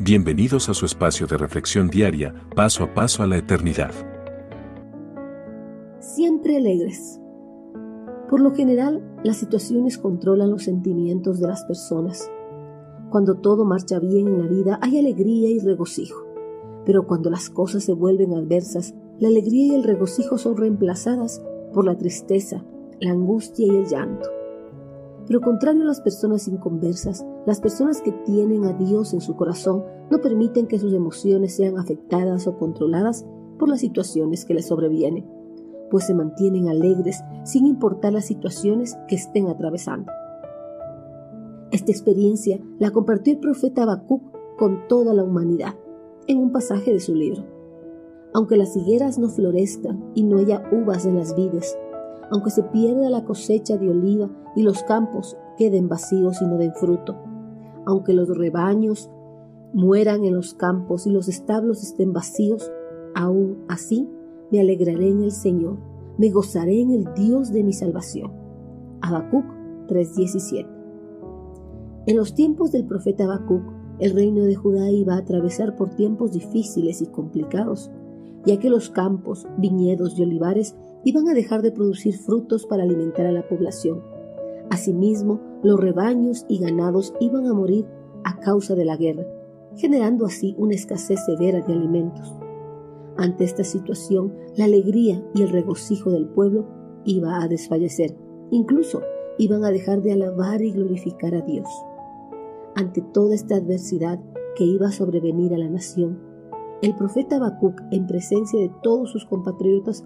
Bienvenidos a su espacio de reflexión diaria, paso a paso a la eternidad. Siempre alegres. Por lo general, las situaciones controlan los sentimientos de las personas. Cuando todo marcha bien en la vida, hay alegría y regocijo. Pero cuando las cosas se vuelven adversas, la alegría y el regocijo son reemplazadas por la tristeza, la angustia y el llanto. Pero contrario a las personas inconversas, las personas que tienen a Dios en su corazón no permiten que sus emociones sean afectadas o controladas por las situaciones que les sobrevienen, pues se mantienen alegres sin importar las situaciones que estén atravesando. Esta experiencia la compartió el profeta Habacuc con toda la humanidad en un pasaje de su libro. Aunque las higueras no florezcan y no haya uvas en las vides, aunque se pierda la cosecha de oliva y los campos queden vacíos y no den fruto, aunque los rebaños mueran en los campos y los establos estén vacíos, aún así me alegraré en el Señor, me gozaré en el Dios de mi salvación. Habacuc 3:17 En los tiempos del profeta Habacuc, el reino de Judá iba a atravesar por tiempos difíciles y complicados, ya que los campos, viñedos y olivares iban a dejar de producir frutos para alimentar a la población. Asimismo, los rebaños y ganados iban a morir a causa de la guerra, generando así una escasez severa de alimentos. Ante esta situación, la alegría y el regocijo del pueblo iba a desfallecer. Incluso iban a dejar de alabar y glorificar a Dios. Ante toda esta adversidad que iba a sobrevenir a la nación, el profeta Habacuc, en presencia de todos sus compatriotas,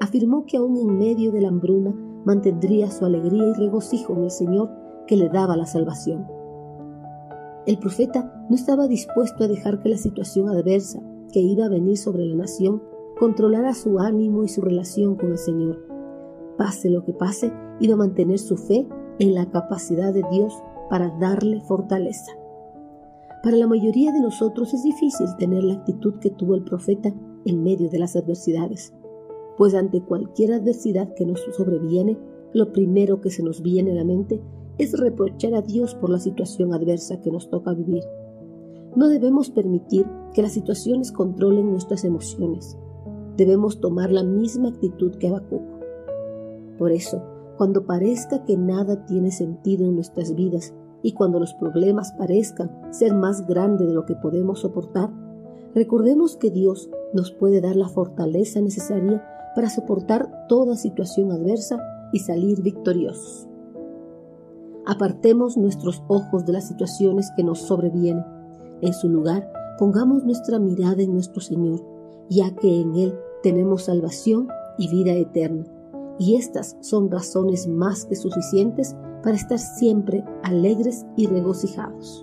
afirmó que aún en medio de la hambruna mantendría su alegría y regocijo en el Señor que le daba la salvación. El profeta no estaba dispuesto a dejar que la situación adversa que iba a venir sobre la nación controlara su ánimo y su relación con el Señor. Pase lo que pase, iba a mantener su fe en la capacidad de Dios para darle fortaleza. Para la mayoría de nosotros es difícil tener la actitud que tuvo el profeta en medio de las adversidades pues ante cualquier adversidad que nos sobreviene, lo primero que se nos viene a la mente es reprochar a Dios por la situación adversa que nos toca vivir. No debemos permitir que las situaciones controlen nuestras emociones. Debemos tomar la misma actitud que Habacuc. Por eso, cuando parezca que nada tiene sentido en nuestras vidas y cuando los problemas parezcan ser más grandes de lo que podemos soportar, recordemos que Dios nos puede dar la fortaleza necesaria para soportar toda situación adversa y salir victoriosos. Apartemos nuestros ojos de las situaciones que nos sobrevienen. En su lugar, pongamos nuestra mirada en nuestro Señor, ya que en Él tenemos salvación y vida eterna. Y estas son razones más que suficientes para estar siempre alegres y regocijados.